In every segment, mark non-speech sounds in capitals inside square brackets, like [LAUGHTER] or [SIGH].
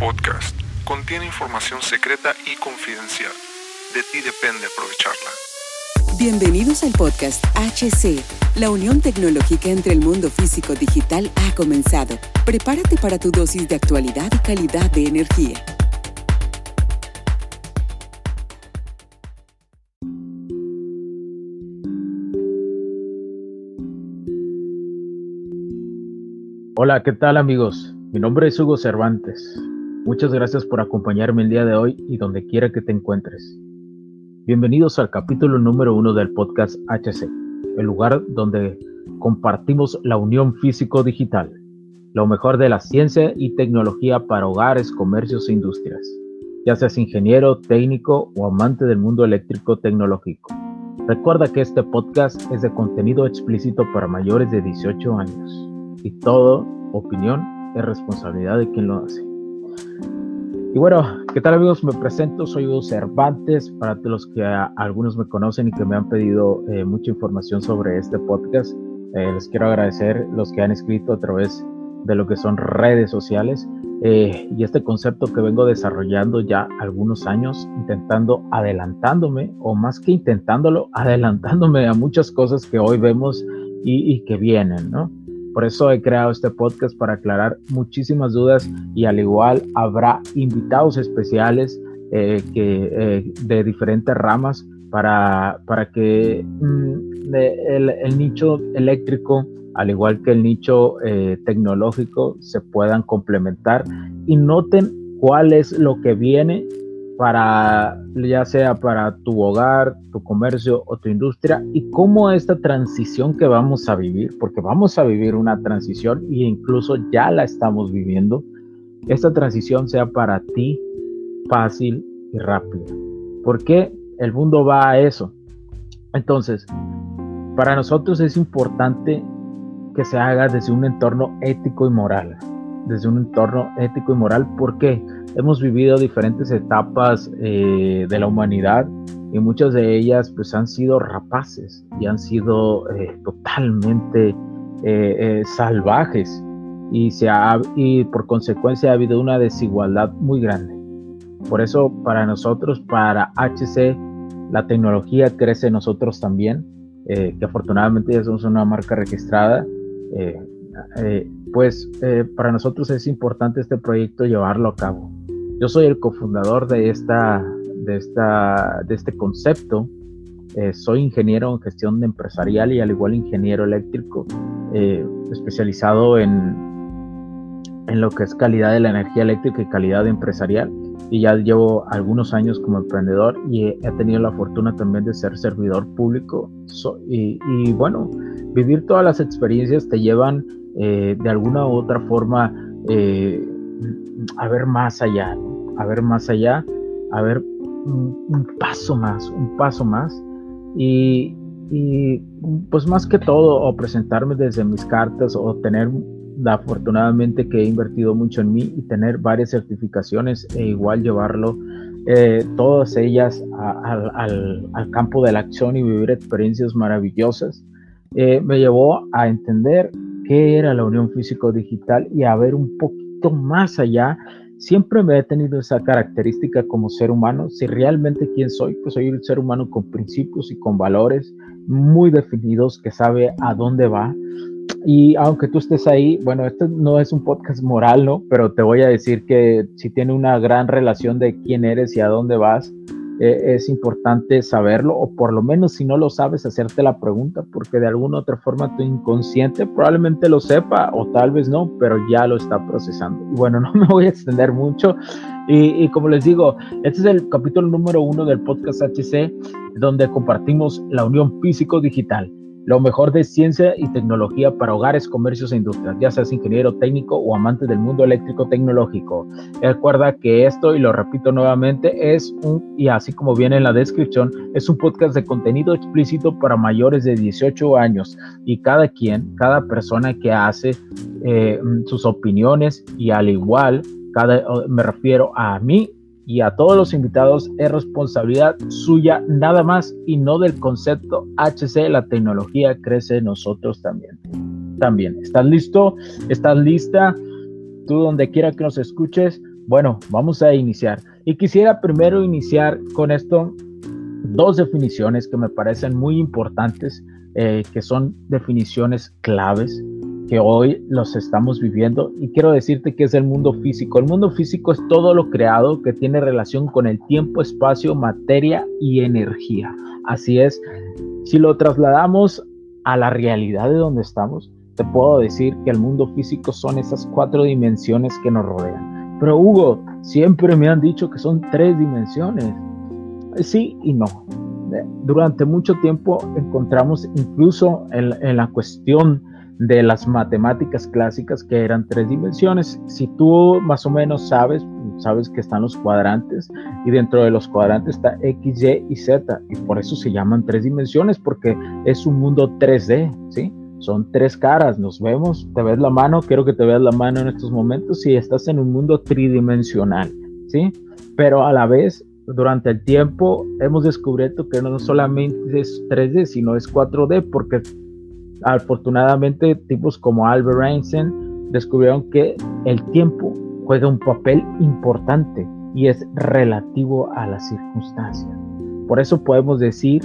podcast contiene información secreta y confidencial. De ti depende aprovecharla. Bienvenidos al podcast HC. La unión tecnológica entre el mundo físico digital ha comenzado. Prepárate para tu dosis de actualidad y calidad de energía. Hola, ¿qué tal amigos? Mi nombre es Hugo Cervantes. Muchas gracias por acompañarme el día de hoy y donde quiera que te encuentres. Bienvenidos al capítulo número uno del podcast HC, el lugar donde compartimos la unión físico-digital, lo mejor de la ciencia y tecnología para hogares, comercios e industrias, ya seas ingeniero, técnico o amante del mundo eléctrico tecnológico. Recuerda que este podcast es de contenido explícito para mayores de 18 años y todo opinión es responsabilidad de quien lo hace. Y bueno, ¿qué tal amigos? Me presento, soy Hugo Cervantes, para los que algunos me conocen y que me han pedido eh, mucha información sobre este podcast. Eh, les quiero agradecer los que han escrito a través de lo que son redes sociales eh, y este concepto que vengo desarrollando ya algunos años, intentando adelantándome, o más que intentándolo, [LAUGHS] adelantándome a muchas cosas que hoy vemos y, y que vienen, ¿no? Por eso he creado este podcast para aclarar muchísimas dudas y al igual habrá invitados especiales eh, que, eh, de diferentes ramas para, para que mm, el, nicho eléctrico, al igual que el nicho eh, tecnológico, se puedan complementar. Y noten cuál es lo que viene para ya sea para tu hogar, tu comercio o tu industria y cómo esta transición que vamos a vivir, porque vamos a vivir una transición e incluso ya la estamos viviendo, esta transición sea para ti fácil y rápida. Porque el mundo va a eso. Entonces, para nosotros es importante que se haga desde un entorno ético y moral. Desde un entorno ético y moral, ¿por qué? Hemos vivido diferentes etapas eh, de la humanidad y muchas de ellas pues han sido rapaces y han sido eh, totalmente eh, salvajes y, se ha, y por consecuencia ha habido una desigualdad muy grande. Por eso para nosotros, para HC, la tecnología crece nosotros también, que afortunadamente ya somos una marca registrada. pues para nosotros es importante este proyecto llevarlo a cabo. Yo soy el cofundador de, esta, de, esta, de este concepto. Eh, soy ingeniero en gestión empresarial y al igual ingeniero eléctrico, eh, especializado en, en lo que es calidad de la energía eléctrica y calidad empresarial. Y ya llevo algunos años como emprendedor y he, tenido la fortuna también de ser servidor público. y, bueno, vivir todas las experiencias te llevan eh, de alguna u otra forma a ver más allá a ver más allá, a ver un, paso más, un paso más. Y, pues más que todo, o presentarme desde mis cartas, o tener, afortunadamente que he invertido mucho en mí y tener varias certificaciones e igual llevarlo, eh, todas ellas al, campo de la acción y vivir experiencias maravillosas, eh, me llevó a entender qué era la unión físico-digital y a ver un poquito más allá Siempre me he tenido esa característica como ser humano. Si realmente quién soy, pues soy un ser humano con principios y con valores muy definidos que sabe a dónde va. Y aunque tú estés ahí, bueno, este no es un podcast moral, ¿no? Pero te voy a decir que si tiene una gran relación de quién eres y a dónde vas, eh, es importante saberlo, o por lo menos si no lo sabes, hacerte la pregunta, porque de alguna otra forma tu inconsciente probablemente lo sepa, o tal vez no, pero ya lo está procesando. Y bueno, [LAUGHS] no me voy a extender mucho. Y, y como les digo, este es el capítulo número uno del podcast HC, donde compartimos la unión físico-digital lo mejor de ciencia y tecnología para hogares, comercios e industrias, ya seas ingeniero técnico o amante del mundo eléctrico tecnológico. Recuerda que esto, y lo repito nuevamente, es un, y así como viene en la descripción, es un podcast de contenido explícito para mayores de 18 años y cada quien, cada persona que hace eh, sus opiniones y al igual, cada, me refiero a mí y a todos los invitados es responsabilidad suya nada más y no del concepto HC, la tecnología crece nosotros también. También, ¿estás listo? ¿Estás lista? Tú donde quiera que nos escuches, Bueno, vamos a iniciar. Y quisiera primero iniciar con esto, dos definiciones que me parecen muy importantes, eh, que son definiciones claves que hoy los estamos viviendo y quiero decirte que es el mundo físico. El mundo físico es todo lo creado que tiene relación con el tiempo, espacio, materia y energía. Así es, si lo trasladamos a la realidad de donde estamos, te puedo decir que el mundo físico son esas cuatro dimensiones que nos rodean. Pero Hugo, siempre me han dicho que son tres dimensiones. Sí y no. Durante mucho tiempo encontramos incluso en, la cuestión de las matemáticas clásicas que eran tres dimensiones. Si tú más o menos sabes, sabes que están los cuadrantes y dentro de los cuadrantes está X, Y y Z y por eso se llaman tres dimensiones porque es un mundo 3D, ¿sí? Son tres caras, nos vemos, te ves la mano, quiero que te veas la mano en estos momentos y estás en un mundo tridimensional, ¿sí? Pero a la vez, durante el tiempo hemos descubierto que no solamente es 3D, sino es 4D porque afortunadamente tipos como Albert Einstein descubrieron que el tiempo juega un papel importante y es relativo a las circunstancias. Por eso podemos decir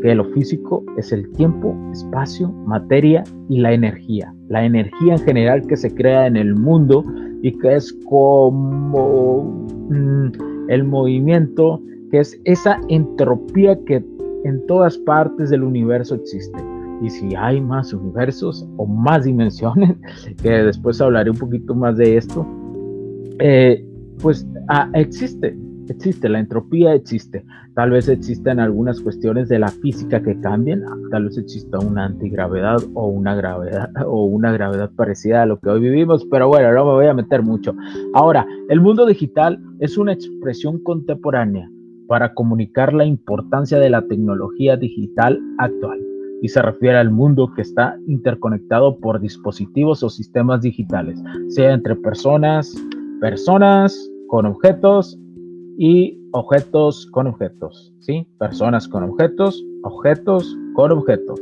que lo físico es el tiempo, espacio, materia y la energía. La energía en general que se crea en el mundo y que es como mm, el movimiento, que es esa entropía que en todas partes del universo existe. Y si hay más universos o más dimensiones, [LAUGHS] que después hablaré un poquito más de esto, eh, pues ah, existe, existe, la entropía existe. Tal vez existen algunas cuestiones de la física que cambian, tal vez exista una antigravedad o una gravedad [LAUGHS] o una gravedad parecida a lo que hoy vivimos, pero bueno, no me voy a meter mucho. Ahora, el mundo digital es una expresión contemporánea para comunicar la importancia de la tecnología digital actual y se refiere al mundo que está interconectado por dispositivos o sistemas digitales, sea entre personas, personas con objetos y objetos con objetos, ¿sí? Personas con objetos, objetos con objetos.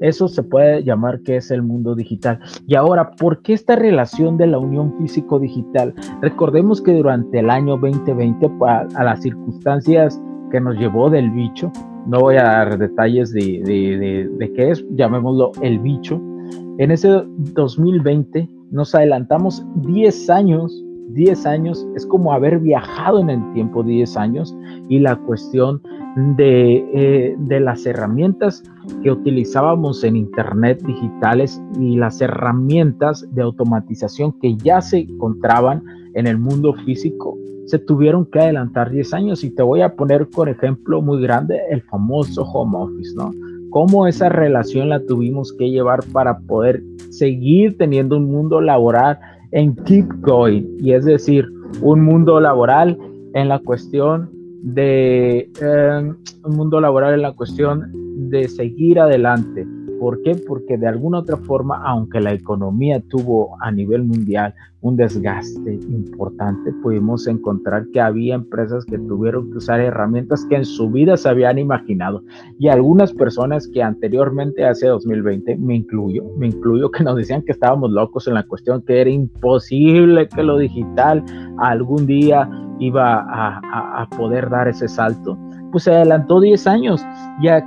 Eso se puede llamar que es el mundo digital. Y ahora, ¿por qué esta relación de la unión físico-digital? Recordemos que durante el año 2020, a, las circunstancias nos llevó del bicho, no voy a dar detalles de, de, de qué es, llamémoslo el bicho, en ese 2020 nos adelantamos 10 años 10 años es como haber viajado en el tiempo 10 años y la cuestión de, eh, de, las herramientas que utilizábamos en Internet digitales y las herramientas de automatización que ya se encontraban en el mundo físico, se tuvieron que adelantar 10 años. Y te voy a poner, por ejemplo, muy grande el famoso home office, ¿no? Cómo esa relación la tuvimos que llevar para poder seguir teniendo un mundo laboral en keep going, y es decir, un mundo laboral en la cuestión de em, un mundo laboral en la cuestión de seguir adelante. ¿Por qué? Porque de alguna otra forma, aunque la economía tuvo a nivel mundial un desgaste importante, pudimos encontrar que había empresas que tuvieron que usar herramientas que en su vida se habían imaginado. Y algunas personas que anteriormente, hace 2020, me incluyo, me incluyo, que nos decían que estábamos locos en la cuestión, que era imposible que lo digital algún día iba a, a poder dar ese salto, pues se adelantó 10 años. Ya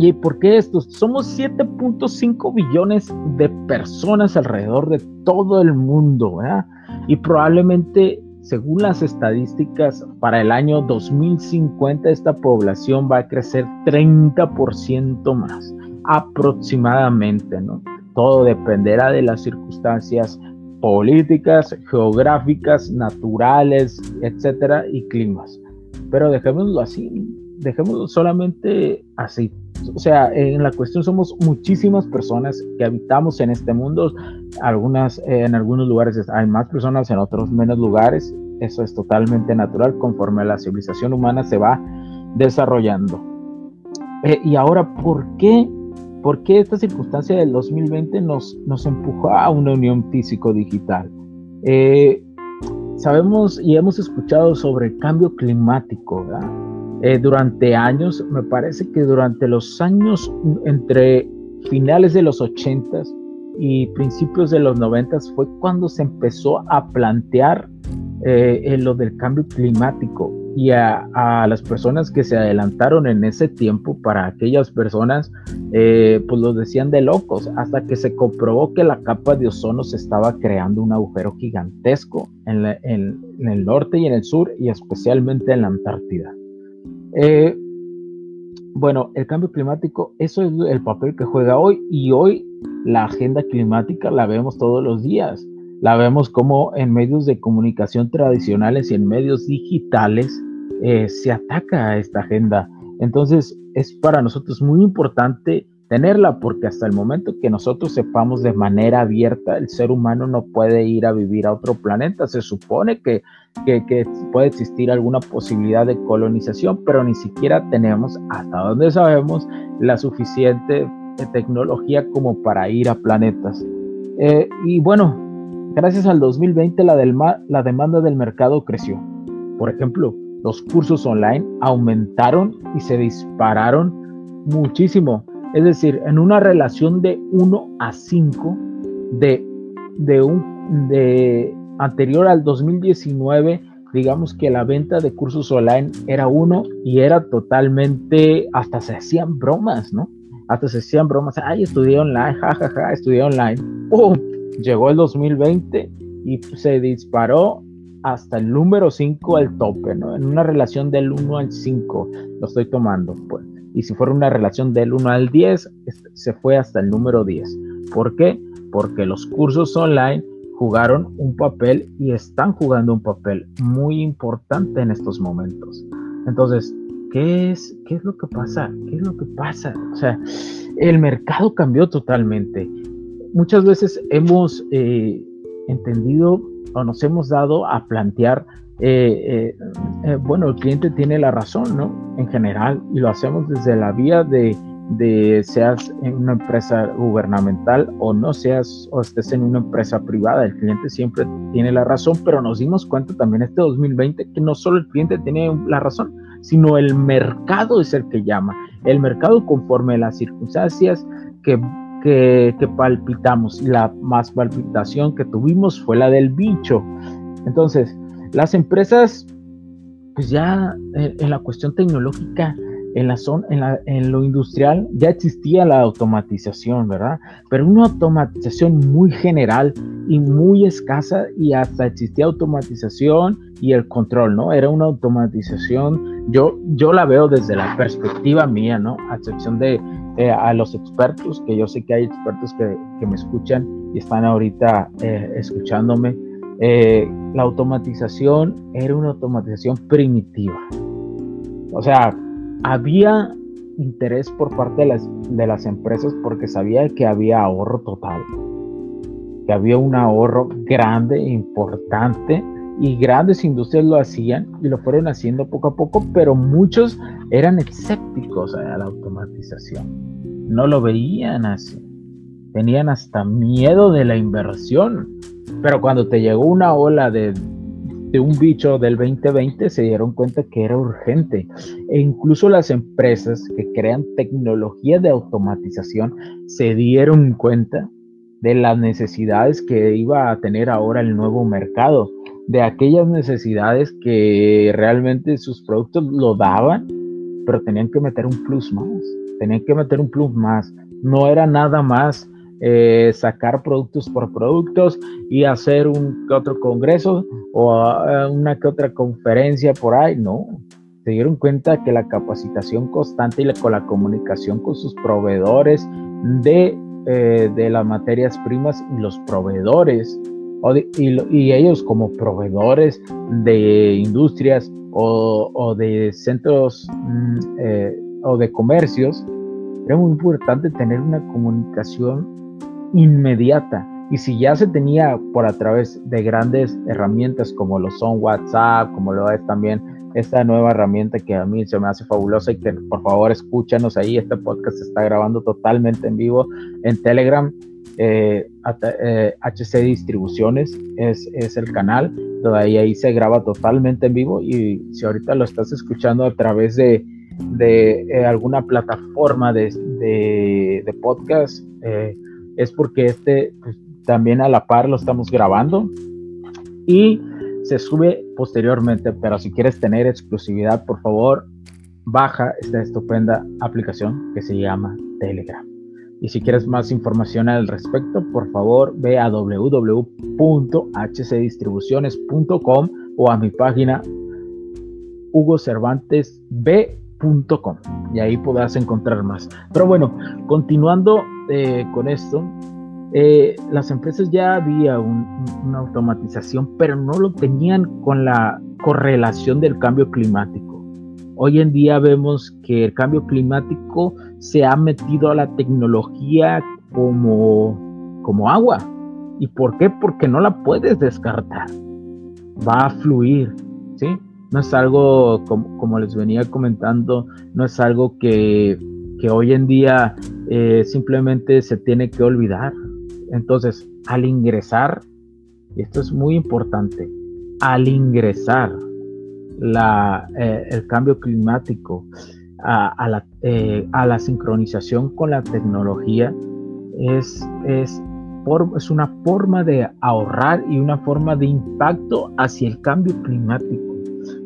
¿Y por qué esto? Somos 7.5 billones de personas alrededor de todo el mundo, ¿verdad? Y probablemente, según las estadísticas, para el año 2050 esta población va a crecer 30% más, aproximadamente, ¿no? Todo dependerá de las circunstancias políticas, geográficas, naturales, etcétera, y climas. Pero dejémoslo así, dejémoslo solamente así. O sea, en la cuestión somos muchísimas personas que habitamos en este mundo. Algunas, en algunos lugares hay más personas, en otros menos lugares. Eso es totalmente natural conforme la civilización humana se va desarrollando. Eh, y ahora, ¿por qué? ¿Por qué esta circunstancia del 2020 nos, nos empujó a una unión físico-digital? Eh, sabemos y hemos escuchado sobre el cambio climático, ¿verdad? Eh, durante años, me parece que durante los años entre finales de los 80 y principios de los 90 fue cuando se empezó a plantear eh, lo del cambio climático y a, las personas que se adelantaron en ese tiempo, para aquellas personas, eh, pues los decían de locos, hasta que se comprobó que la capa de ozono se estaba creando un agujero gigantesco en, el norte y en el sur, y especialmente en la Antártida. Eh, bueno, el cambio climático, eso es el papel que juega hoy, y hoy la agenda climática la vemos todos los días. La vemos como en medios de comunicación tradicionales y en medios digitales eh, se ataca a esta agenda. Entonces es para nosotros muy importante tenerla porque hasta el momento que nosotros sepamos de manera abierta, el ser humano no puede ir a vivir a otro planeta. Se supone que, que, puede existir alguna posibilidad de colonización, pero ni siquiera tenemos, hasta donde sabemos, la suficiente tecnología como para ir a planetas. Eh, y bueno, gracias al 2020 la, del, la demanda del mercado creció. Por ejemplo, los cursos online aumentaron y se dispararon muchísimo. Es decir, en una relación de 1 a 5 de, de, un, de anterior al 2019, digamos que la venta de cursos online era 1 y era totalmente, hasta se hacían bromas, ¿no? Hasta se hacían bromas, ay, estudié online, jajaja, ja, ja, estudié online. ¡Pum! Llegó el 2020 y se disparó hasta el número 5 al tope, ¿no? En una relación del 1 al 5 lo estoy tomando, pues. Y si fuera una relación del 1 al 10, se fue hasta el número 10. ¿Por qué? Porque los cursos online jugaron un papel y están jugando un papel muy importante en estos momentos. Entonces, ¿qué es, qué es lo que pasa? ¿Qué es lo que pasa? O sea, el mercado cambió totalmente. Muchas veces hemos eh, entendido o nos hemos dado a plantear, eh, eh, eh, bueno, el cliente tiene la razón, ¿no? En general, y lo hacemos desde la vía de, de seas en una empresa gubernamental o no seas o estés en una empresa privada, el cliente siempre tiene la razón, pero nos dimos cuenta también este 2020 que no solo el cliente tiene la razón, sino el mercado es el que llama. El mercado conforme las circunstancias que que, palpitamos. La más palpitación que tuvimos fue la del bicho. Entonces, las empresas, pues ya en, la cuestión tecnológica, en, la zona, en, la, en, lo industrial ya existía la automatización, ¿verdad? Pero una automatización muy general y muy escasa y hasta existía automatización y el control, ¿no? Era una automatización, yo, yo la veo desde la perspectiva mía, ¿no? A excepción de eh, a los expertos, que yo sé que hay expertos que, que me escuchan y están ahorita eh, escuchándome, eh, la automatización era una automatización primitiva. O sea, había interés por parte de las, de las empresas porque sabía que había ahorro total, que había un ahorro grande, importante, y grandes industrias lo hacían y lo fueron haciendo poco a poco, pero muchos eran escépticos a la automatización no lo veían así. Tenían hasta miedo de la inversión. Pero cuando te llegó una ola de, un bicho del 2020 se dieron cuenta que era urgente. E incluso las empresas que crean tecnología de automatización se dieron cuenta de las necesidades que iba a tener ahora el nuevo mercado, de aquellas necesidades que realmente sus productos lo daban, pero tenían que meter un plus más tenían que meter un plus más. No era nada más eh, sacar productos por productos y hacer un que otro congreso o eh, una que otra conferencia por ahí. No, se dieron cuenta que la capacitación constante y la, con la comunicación con sus proveedores de, eh, de las materias primas y los proveedores y, ellos como proveedores de industrias o, de centros mm, o de comercios, era muy importante tener una comunicación inmediata. Y si ya se tenía por a través de grandes herramientas como lo son WhatsApp, como lo es también esta nueva herramienta que a mí se me hace fabulosa y que por favor escúchanos ahí, este podcast se está grabando totalmente en vivo en Telegram, eh, HC eh, Distribuciones es, es, el canal, donde ahí, se graba totalmente en vivo y si ahorita lo estás escuchando a través de de eh, alguna plataforma de, de, podcast, eh, es porque este pues, también a la par lo estamos grabando. Y se sube posteriormente, pero si quieres tener exclusividad, por favor, baja esta estupenda aplicación que se llama Telegram. Y si quieres más información al respecto, por favor ve a www.hcdistribuciones.com o a mi página y ahí podrás encontrar más. Pero bueno, continuando eh, con esto, eh, las empresas ya había una automatización, pero no lo tenían con la correlación del cambio climático. Hoy en día vemos que el cambio climático se ha metido a la tecnología como, como agua. ¿Y por qué? Porque no la puedes descartar. Va a fluir. No es algo, como, les venía comentando, no es algo que, hoy en día eh, simplemente se tiene que olvidar. Entonces, al ingresar, y esto es muy importante, al ingresar la, eh, el cambio climático, a, la, eh, a, la, sincronización con la tecnología, es, es, es una forma de ahorrar y una forma de impacto hacia el cambio climático.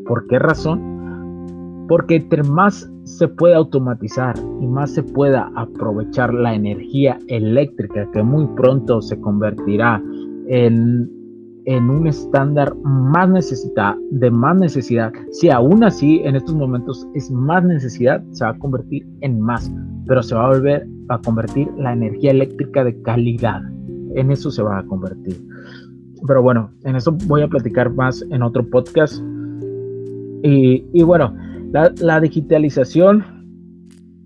¿Por qué razón? Porque entre más se puede automatizar y más se pueda aprovechar la energía eléctrica que muy pronto se convertirá en en un estándar más necesidad, de más necesidad. Si aún así en estos momentos es más necesidad, se va a convertir en más, pero se va a volver a convertir la energía eléctrica de calidad. En eso se va a convertir. Pero bueno, en eso voy a platicar más en otro podcast. Y, bueno, la, digitalización,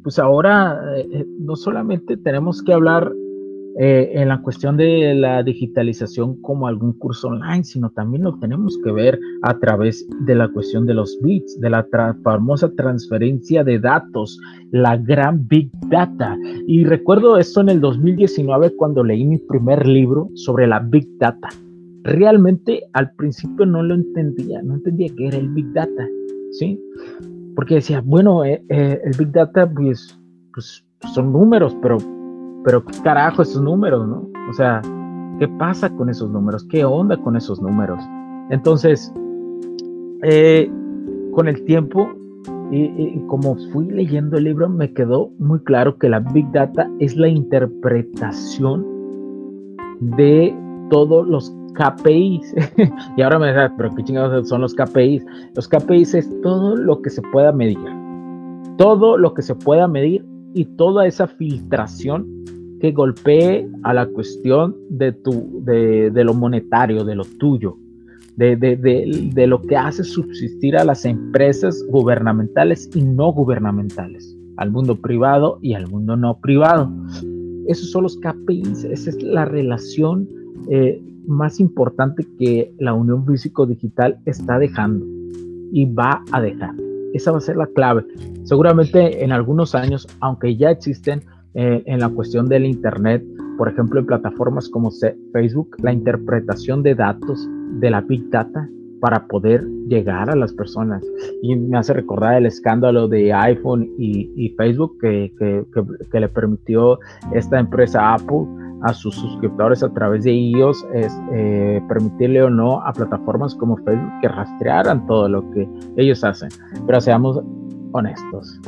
pues ahora eh, no solamente tenemos que hablar eh, en la cuestión de la digitalización como algún curso online, sino también lo tenemos que ver a través de la cuestión de los bits, de la famosa transferencia de datos, la gran Big Data. Y recuerdo esto en el 2019 cuando leí mi primer libro sobre la Big Data. Realmente al principio no lo entendía, no entendía qué era el Big Data, ¿sí? Porque decía, bueno, eh, eh, el Big Data pues, pues son números, pero pero carajo esos números, ¿no? O sea, ¿qué pasa con esos números? ¿Qué onda con esos números? Entonces, eh, con el tiempo y, como fui leyendo el libro, me quedó muy claro que la Big Data es la interpretación de todos los KPIs. [LAUGHS] y ahora me dirás, pero qué chingados son los KPIs. Los KPIs es todo lo que se pueda medir. Todo lo que se pueda medir y toda esa filtración que golpee a la cuestión de, tu, de, lo monetario, de lo tuyo, de, de, lo que hace subsistir a las empresas gubernamentales y no gubernamentales, al mundo privado y al mundo no privado. Esos son los KPIs, esa es la relación eh, más importante que la unión físico-digital está dejando y va a dejar. Esa va a ser la clave. Seguramente en algunos años, aunque ya existen, eh, en la cuestión del Internet, por ejemplo, en plataformas como Facebook, la interpretación de datos de la Big Data para poder llegar a las personas. Y me hace recordar el escándalo de iPhone y, Facebook que, que, le permitió esta empresa Apple a sus suscriptores a través de ellos es, eh, permitirle o no a plataformas como Facebook que rastrearan todo lo que ellos hacen. Pero seamos honestos.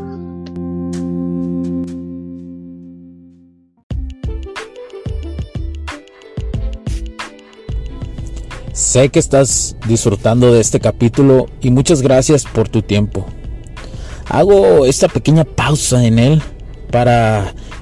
Sé que estás disfrutando de este capítulo y muchas gracias por tu tiempo. Hago esta pequeña pausa en él para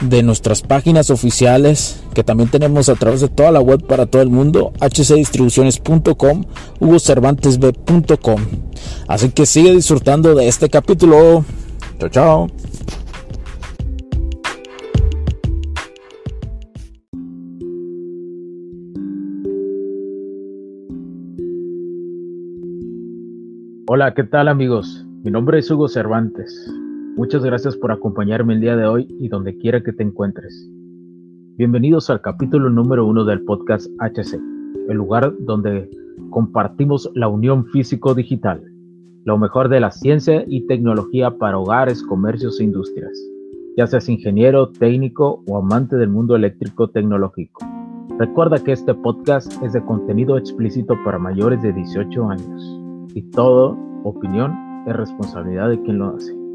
de nuestras páginas oficiales que también tenemos a través de toda la web para todo el mundo, hcdistribuciones.com, hugocervantesb.com. Así que sigue disfrutando de este capítulo. Chao, chao. Hola, ¿qué tal amigos? Mi nombre es Hugo Cervantes. Muchas gracias por acompañarme el día de hoy y donde quiera que te encuentres. Bienvenidos al capítulo número uno del podcast HC, el lugar donde compartimos la unión físico-digital, lo mejor de la ciencia y tecnología para hogares, comercios e industrias, ya seas ingeniero, técnico o amante del mundo eléctrico tecnológico. Recuerda que este podcast es de contenido explícito para mayores de 18 años y todo opinión es responsabilidad de quien lo hace.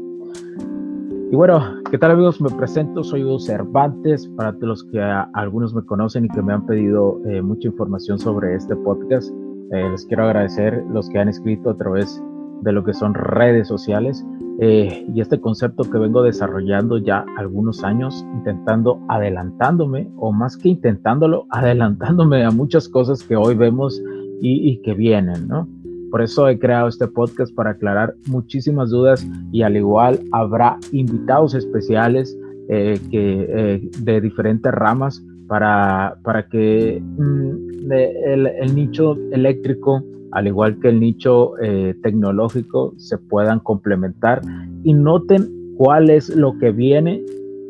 Y bueno, ¿qué tal amigos? Me presento, soy Hugo Cervantes, para los que algunos me conocen y que me han pedido eh, mucha información sobre este podcast. Eh, les quiero agradecer los que han escrito a través de lo que son redes sociales eh, y este concepto que vengo desarrollando ya algunos años, intentando adelantándome, o más que intentándolo, [LAUGHS] adelantándome a muchas cosas que hoy vemos y, y que vienen, ¿no? Por eso he creado este podcast para aclarar muchísimas dudas y al igual habrá invitados especiales eh, que, eh, de diferentes ramas para, para que mm, el, nicho eléctrico, al igual que el nicho eh, tecnológico, se puedan complementar. Y noten cuál es lo que viene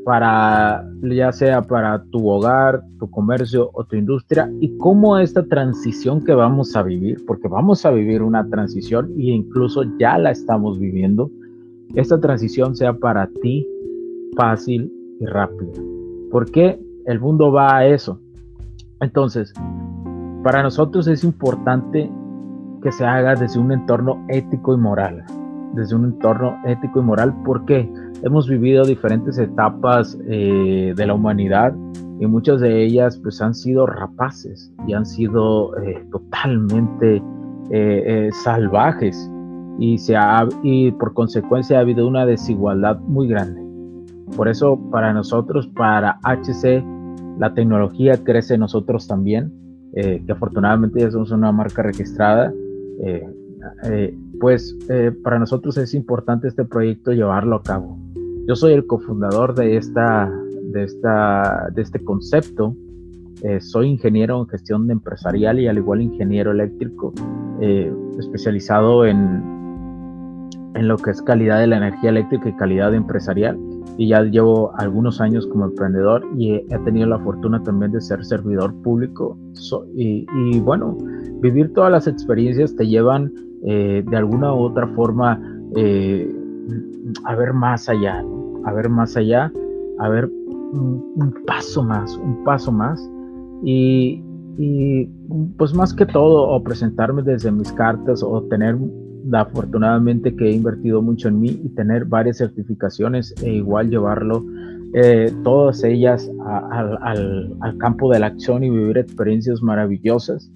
para ya sea para tu hogar, tu comercio o tu industria y cómo esta transición que vamos a vivir, porque vamos a vivir una transición e incluso ya la estamos viviendo, esta transición sea para ti fácil y rápida. Porque el mundo va a eso. Entonces, para nosotros es importante que se haga desde un entorno ético y moral. Desde un entorno ético y moral, ¿por qué? Hemos vivido diferentes etapas eh, de la humanidad y muchas de ellas pues han sido rapaces y han sido eh, totalmente eh, salvajes y, se ha, y por consecuencia ha habido una desigualdad muy grande. Por eso para nosotros, para HC, la tecnología crece en nosotros también, que afortunadamente ya somos una marca registrada. pues para nosotros es importante este proyecto llevarlo a cabo. Yo soy el cofundador de, esta, de, esta, de este concepto. Eh, soy ingeniero en gestión de empresarial y al igual ingeniero eléctrico, eh, especializado en, en lo que es calidad de la energía eléctrica y calidad empresarial. Y ya llevo algunos años como emprendedor y he, tenido la fortuna también de ser servidor público. y, y, bueno, vivir todas las experiencias te llevan eh, de alguna u otra forma a ver más allá, a ver más allá, a ver un, paso más, un paso más. Y, pues más que todo, o presentarme desde mis cartas, o tener afortunadamente que he invertido mucho en mí y tener varias certificaciones e igual llevarlo eh, todas ellas al, campo de la acción y vivir experiencias maravillosas,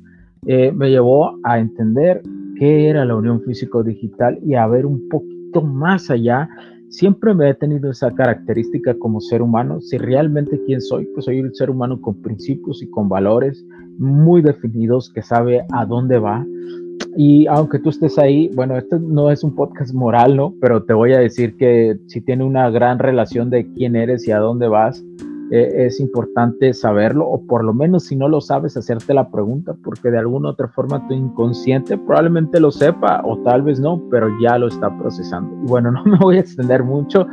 eh, me llevó a entender qué era la unión físico-digital y a ver un poquito más allá Siempre me he tenido esa característica como ser humano. Si realmente quién soy, pues soy un ser humano con principios y con valores muy definidos que sabe a dónde va. Y aunque tú estés ahí, bueno, este no es un podcast moral, ¿no? Pero te voy a decir que si tiene una gran relación de quién eres y a dónde vas, eh, es importante saberlo, o por lo menos si no lo sabes, hacerte la pregunta, porque de alguna otra forma tu inconsciente probablemente lo sepa, o tal vez no, pero ya lo está procesando. Y bueno, [LAUGHS] no me voy a extender mucho.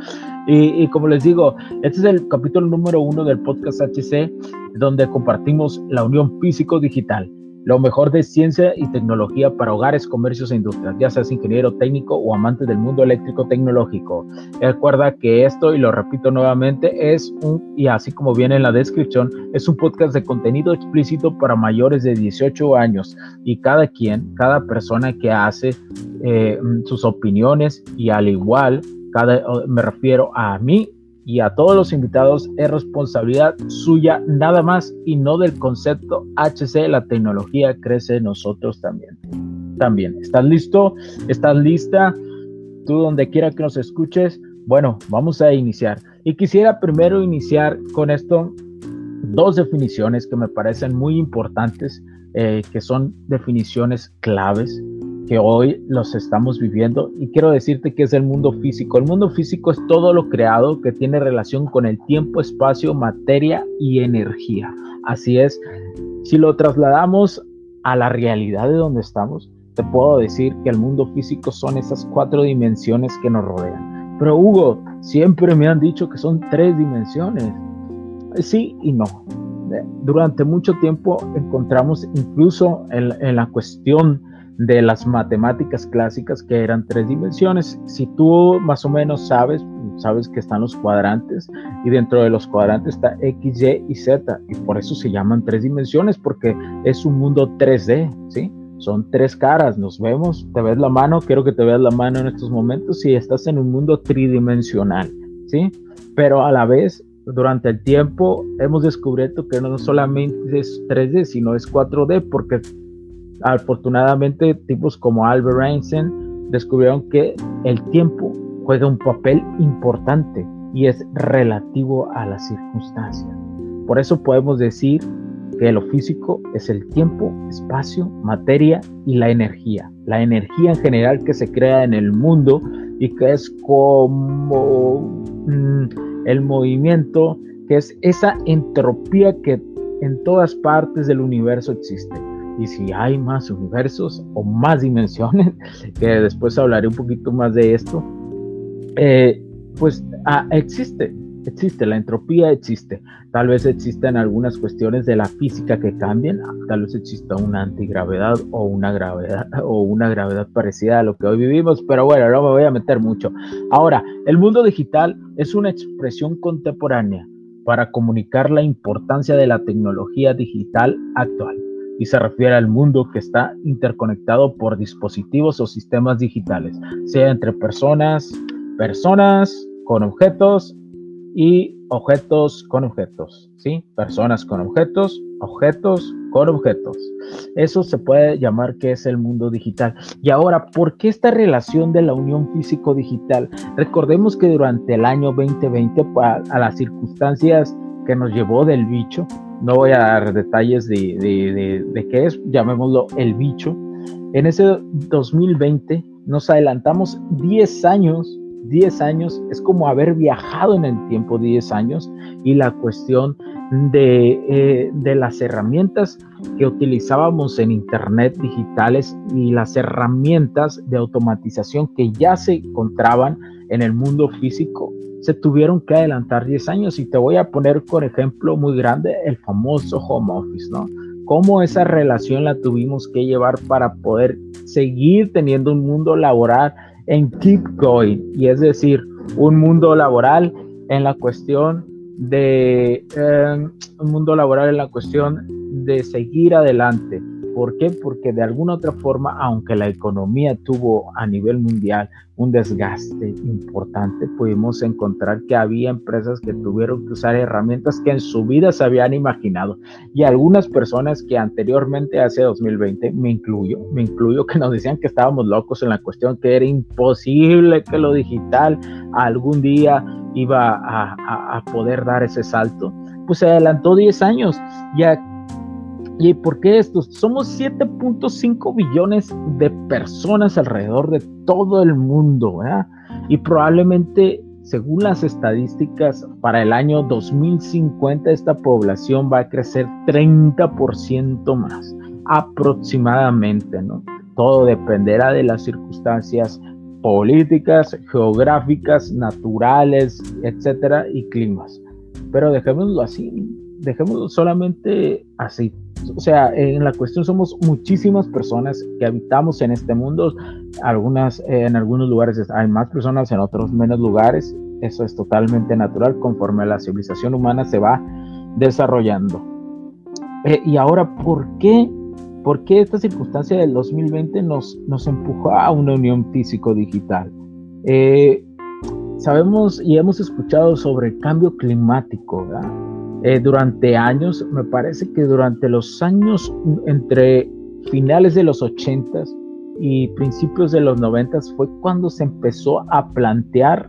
Y, y como les digo, este es el capítulo número uno del podcast HC, donde compartimos la unión físico-digital lo mejor de ciencia y tecnología para hogares, comercios e industrias, ya seas ingeniero técnico o amante del mundo eléctrico tecnológico. Recuerda que esto, y lo repito nuevamente, es un, y así como viene en la descripción, es un podcast de contenido explícito para mayores de 18 años y cada quien, cada persona que hace eh, sus opiniones y al igual, cada, me refiero a mí y a todos los invitados es responsabilidad suya nada más y no del concepto HC, la tecnología crece nosotros también. También, ¿estás listo? ¿Estás lista? Tú donde quiera que nos escuches, bueno, vamos a iniciar. Y quisiera primero iniciar con esto, dos definiciones que me parecen muy importantes, eh, que son definiciones claves que hoy los estamos viviendo y quiero decirte que es el mundo físico. El mundo físico es todo lo creado que tiene relación con el tiempo, espacio, materia y energía. Así es, si lo trasladamos a la realidad de donde estamos, te puedo decir que el mundo físico son esas cuatro dimensiones que nos rodean. Pero Hugo, siempre me han dicho que son tres dimensiones. Sí y no. Durante mucho tiempo encontramos incluso en, la cuestión de las matemáticas clásicas que eran tres dimensiones. Si tú más o menos sabes, sabes que están los cuadrantes y dentro de los cuadrantes está X, Y y Z y por eso se llaman tres dimensiones porque es un mundo 3D, ¿sí? Son tres caras, nos vemos, te ves la mano, quiero que te veas la mano en estos momentos y estás en un mundo tridimensional, ¿sí? Pero a la vez durante el tiempo hemos descubierto que no solamente es 3D, sino es 4D, porque afortunadamente tipos como Albert Einstein descubrieron que el tiempo juega un papel importante y es relativo a las circunstancias. Por eso podemos decir que lo físico es el tiempo, espacio, materia y la energía. La energía en general que se crea en el mundo y que es como mm, el movimiento, que es esa entropía que en todas partes del universo existe. Y si hay más universos o más dimensiones, [LAUGHS] que después hablaré un poquito más de esto, eh, pues ah, existe, existe, la entropía existe. Tal vez existen algunas cuestiones de la física que cambien, tal vez exista una antigravedad o una gravedad [LAUGHS] o una gravedad parecida a lo que hoy vivimos, pero bueno, no me voy a meter mucho. Ahora, el mundo digital es una expresión contemporánea para comunicar la importancia de la tecnología digital actual y se refiere al mundo que está interconectado por dispositivos o sistemas digitales, sea entre personas, personas con objetos y objetos con objetos, ¿sí? Personas con objetos, objetos con objetos. Eso se puede llamar que es el mundo digital. Y ahora, ¿por qué esta relación de la unión físico-digital? Recordemos que durante el año 2020, a, las circunstancias que nos llevó del bicho, no voy a dar detalles de, de, qué es, llamémoslo el bicho, en ese 2020 nos adelantamos 10 años 10 años es como haber viajado en el tiempo 10 años y la cuestión de, eh, de, las herramientas que utilizábamos en Internet digitales y las herramientas de automatización que ya se encontraban en el mundo físico se tuvieron que adelantar 10 años y te voy a poner por ejemplo muy grande el famoso home office, ¿no? Cómo esa relación la tuvimos que llevar para poder seguir teniendo un mundo laboral en keep going, y es decir, un mundo laboral en la cuestión de em, un mundo laboral en la cuestión de seguir adelante. ¿Por qué? Porque de alguna otra forma, aunque la economía tuvo a nivel mundial un desgaste importante, pudimos encontrar que había empresas que tuvieron que usar herramientas que en su vida se habían imaginado. Y algunas personas que anteriormente, hace 2020, me incluyo, me incluyo, que nos decían que estábamos locos en la cuestión, que era imposible que lo digital algún día iba a, poder dar ese salto, pues se adelantó 10 años. Ya ¿Y por qué esto? Somos 7.5 billones de personas alrededor de todo el mundo, ¿verdad? Y probablemente, según las estadísticas, para el año 2050 esta población va a crecer 30% más, aproximadamente, ¿no? Todo dependerá de las circunstancias políticas, geográficas, naturales, etcétera, y climas. Pero dejémoslo así, dejémoslo solamente así. O sea, en la cuestión somos muchísimas personas que habitamos en este mundo. Algunas, eh, en algunos lugares hay más personas, en otros menos lugares. Eso es totalmente natural conforme la civilización humana se va desarrollando. Eh, y ahora, ¿por qué? ¿Por qué esta circunstancia del 2020 nos, nos empujó a una unión físico-digital? Eh, sabemos y hemos escuchado sobre el cambio climático, ¿verdad? Eh, durante años, me parece que durante los años entre finales de los 80 y principios de los 90 fue cuando se empezó a plantear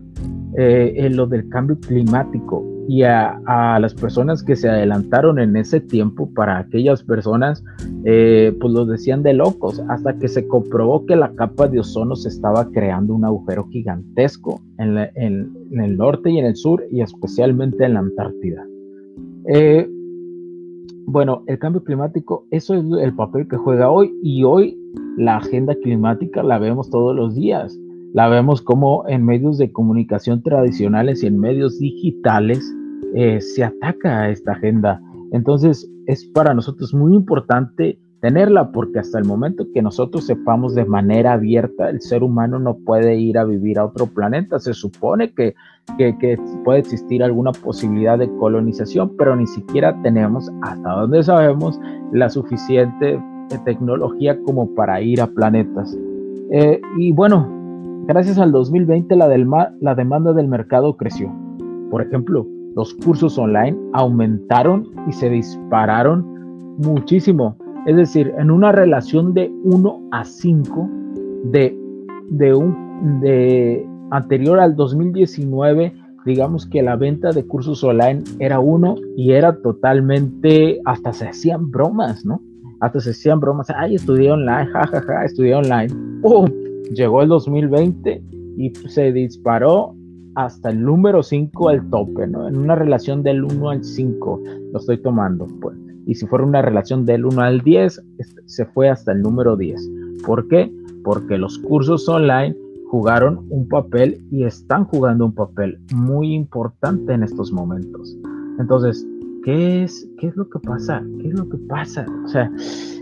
eh, lo del cambio climático y a, las personas que se adelantaron en ese tiempo, para aquellas personas, eh, pues los decían de locos, hasta que se comprobó que la capa de ozono se estaba creando un agujero gigantesco en el norte y en el sur, y especialmente en la Antártida. Eh, bueno, el cambio climático, eso es el papel que juega hoy y hoy la agenda climática la vemos todos los días. la vemos como en medios de comunicación tradicionales y en medios digitales eh, se ataca a esta agenda. Entonces es para nosotros muy importante tenerla porque hasta el momento que nosotros sepamos de manera abierta, el ser humano no puede ir a vivir a otro planeta. Se supone que, que, puede existir alguna posibilidad de colonización, pero ni siquiera tenemos, hasta donde sabemos, la suficiente eh, tecnología como para ir a planetas. Eh, y bueno, gracias al 2020 la, demanda del mercado creció. Por ejemplo, los cursos online aumentaron y se dispararon muchísimo. Es decir, en una relación de 1 a 5 de, de, un, de anterior al 2019, digamos que la venta de cursos online era 1 y era totalmente, hasta se hacían bromas, ¿no? Hasta se hacían bromas, ay, estudié online, jajaja, ja, ja, estudié online. ¡Pum! Llegó el 2020 y se disparó hasta el número 5 al tope, ¿no? En una relación del 1 al 5 lo estoy tomando, pues y si fuera una relación del 1 al 10, se fue hasta el número 10. ¿Por qué? Porque los cursos online jugaron un papel y están jugando un papel muy importante en estos momentos. Entonces, ¿qué es, qué es lo que pasa? ¿Qué es lo que pasa? O sea,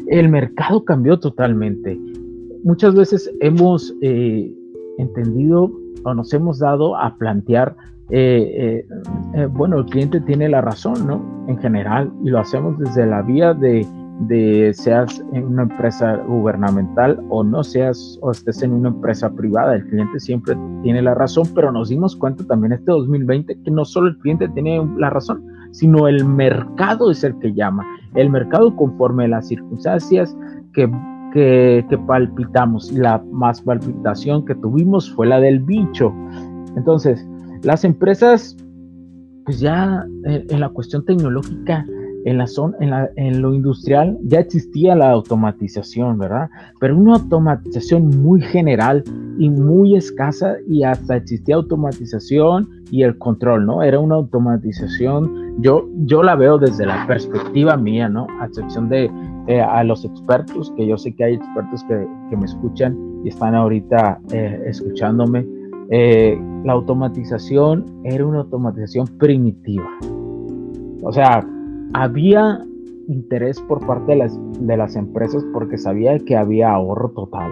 el mercado cambió totalmente. Muchas veces hemos eh, entendido o nos hemos dado a plantear eh, eh, eh, bueno, el cliente tiene la razón, ¿no? En general, y lo hacemos desde la vía de, de seas en una empresa gubernamental o no seas o estés en una empresa privada, el cliente siempre tiene la razón, pero nos dimos cuenta también este 2020 que no solo el cliente tiene la razón, sino el mercado es el que llama, el mercado conforme a las circunstancias que que, que, palpitamos. La más palpitación que tuvimos fue la del bicho. Entonces, las empresas, pues ya en, la cuestión tecnológica, en, la zona, en, la, en lo industrial ya existía la automatización, ¿verdad? Pero una automatización muy general y muy escasa y hasta existía automatización y el control, ¿no? Era una automatización, yo, yo la veo desde la perspectiva mía, ¿no? A excepción de eh, a los expertos, que yo sé que hay expertos que, que me escuchan y están ahorita eh, escuchándome eh, la automatización era una automatización primitiva. O sea, había interés por parte de las, de las empresas porque sabía que había ahorro total,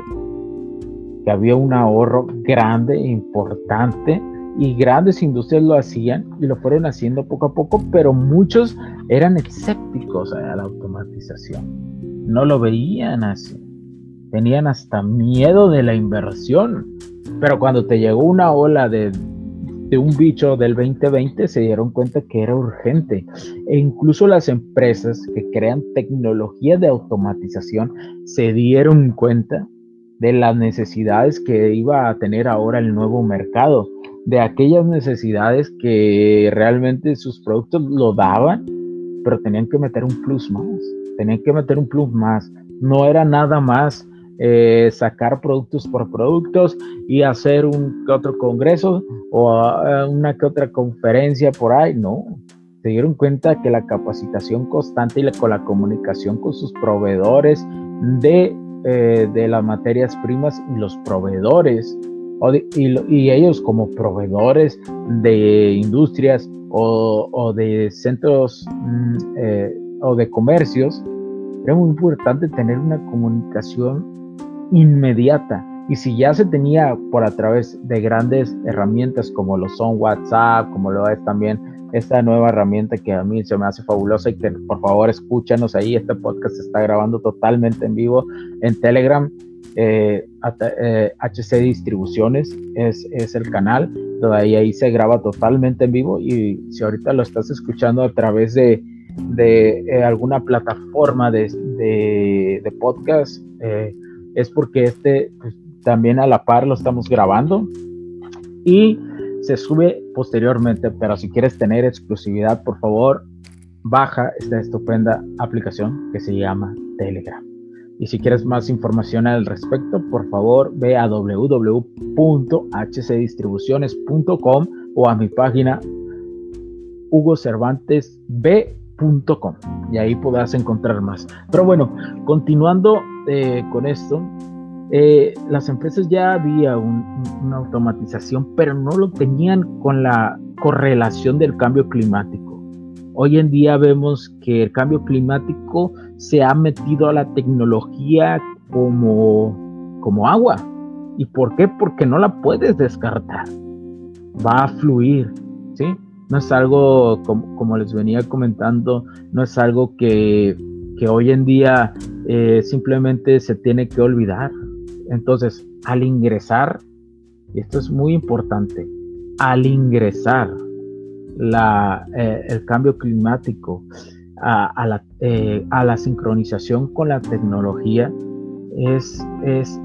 que había un ahorro grande, importante, y grandes industrias lo hacían y lo fueron haciendo poco a poco, pero muchos eran escépticos a la automatización. No lo veían así. Tenían hasta miedo de la inversión pero cuando te llegó una ola de, un bicho del 2020, se dieron cuenta que era urgente. E incluso las empresas que crean tecnología de automatización se dieron cuenta de las necesidades que iba a tener ahora el nuevo mercado, de aquellas necesidades que realmente sus productos lo daban, pero tenían que meter un plus más, tenían que meter un plus más. No era nada más eh, sacar productos por productos y hacer un que otro congreso o eh, una que otra conferencia por ahí, no. Se dieron cuenta que la capacitación constante y la, con la comunicación con sus proveedores de, eh, de las materias primas y los proveedores y, ellos como proveedores de industrias o, o de centros mm, o de comercios, era muy importante tener una comunicación inmediata. Y si ya se tenía por a través de grandes herramientas como lo son WhatsApp, como lo es también esta nueva herramienta que a mí se me hace fabulosa y que por favor escúchanos ahí, este podcast se está grabando totalmente en vivo en Telegram, eh, HC eh, Distribuciones es, es, el canal, ahí, ahí se graba totalmente en vivo y si ahorita lo estás escuchando a través de, de eh, alguna plataforma de, de, de podcast, eh, es porque este pues, también a la par lo estamos grabando y se sube posteriormente, pero si quieres tener exclusividad, por favor, baja esta estupenda aplicación que se llama Telegram. Y si quieres más información al respecto, por favor, ve a www.hcdistribuciones.com o a mi página y ahí podrás encontrar más. Pero bueno, continuando eh, con esto, eh, las empresas ya había una automatización, pero no lo tenían con la correlación del cambio climático. Hoy en día vemos que el cambio climático se ha metido a la tecnología como, como agua. ¿Y por qué? Porque no la puedes descartar. Va a fluir, ¿sí? No es algo, como, les venía comentando, no es algo que, hoy en día eh, simplemente se tiene que olvidar. Entonces, al ingresar, y esto es muy importante, al ingresar la, eh, el cambio climático a, la, eh, a, la, sincronización con la tecnología, es, es,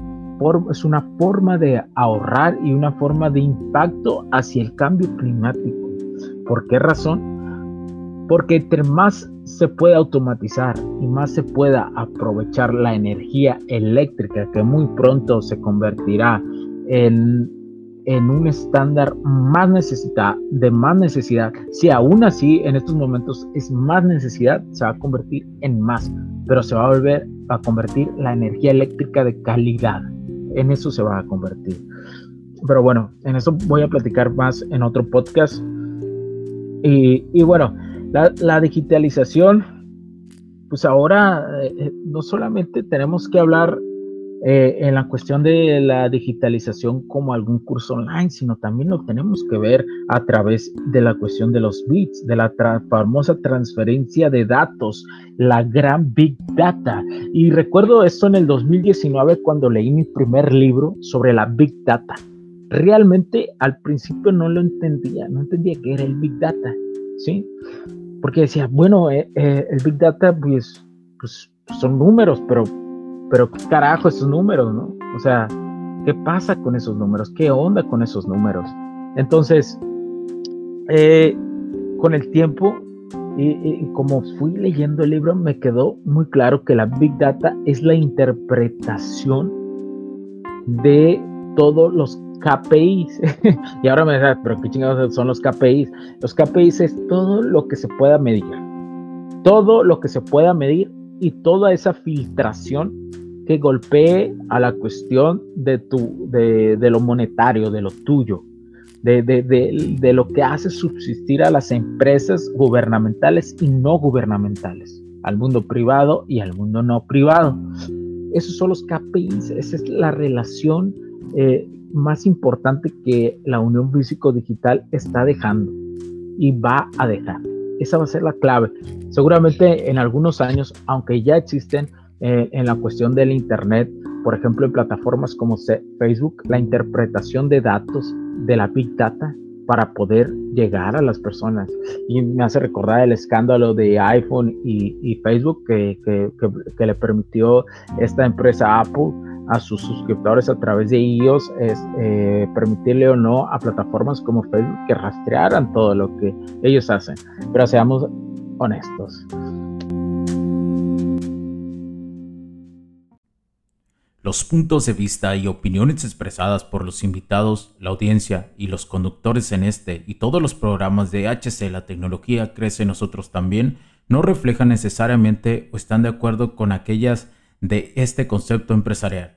es una forma de ahorrar y una forma de impacto hacia el cambio climático. ¿Por qué razón? Porque entre más se puede automatizar y más se pueda aprovechar la energía eléctrica que muy pronto se convertirá en, en un estándar más necesidad, de más necesidad, si aún así en estos momentos es más necesidad, se va a convertir en más, pero se va a volver a convertir la energía eléctrica de calidad. En eso se va a convertir. Pero bueno, en eso voy a platicar más en otro podcast. Y, bueno, la, digitalización, pues ahora eh, eh, no solamente tenemos que hablar eh, en la cuestión de la digitalización como algún curso online, sino también lo tenemos que ver a través de la cuestión de los bits, de la famosa transferencia de datos, la gran Big Data. Y recuerdo esto en el 2019 cuando leí mi primer libro sobre la Big Data. Realmente al principio no lo entendía, no entendía qué era el Big Data, ¿sí? porque decía, bueno, eh, eh, el Big Data, pues, pues, son números, pero, pero qué carajo esos números, ¿no? O sea, ¿qué pasa con esos números? ¿Qué onda con esos números? Entonces, eh, con el tiempo, y, como fui leyendo el libro, me quedó muy claro que la Big Data es la interpretación de todos los KPIs. [LAUGHS] y ahora me da, pero qué chingados son los KPIs. Los KPIs es todo lo que se pueda medir. Todo lo que se pueda medir y toda esa filtración que golpee a la cuestión de, tu, de, lo monetario, de lo tuyo, de, de, lo que hace subsistir a las empresas gubernamentales y no gubernamentales, al mundo privado y al mundo no privado. Esos son los KPIs, esa es la relación eh, más importante que la unión físico-digital está dejando y va a dejar. Esa va a ser la clave. Seguramente en algunos años, aunque ya existen eh, en la cuestión del Internet, por ejemplo en plataformas como Facebook, la interpretación de datos de la Big Data para poder llegar a las personas. Y me hace recordar el escándalo de iPhone y, Facebook que, que, le permitió esta empresa Apple a sus suscriptores a través de ellos, es, eh, permitirle o no a plataformas como Facebook que rastrearan todo lo que ellos hacen. Pero seamos honestos. Los puntos de vista y opiniones expresadas por los invitados, la audiencia y los conductores en este y todos los programas de HC La Tecnología Crece Nosotros también no reflejan necesariamente o están de acuerdo con aquellas de este concepto empresarial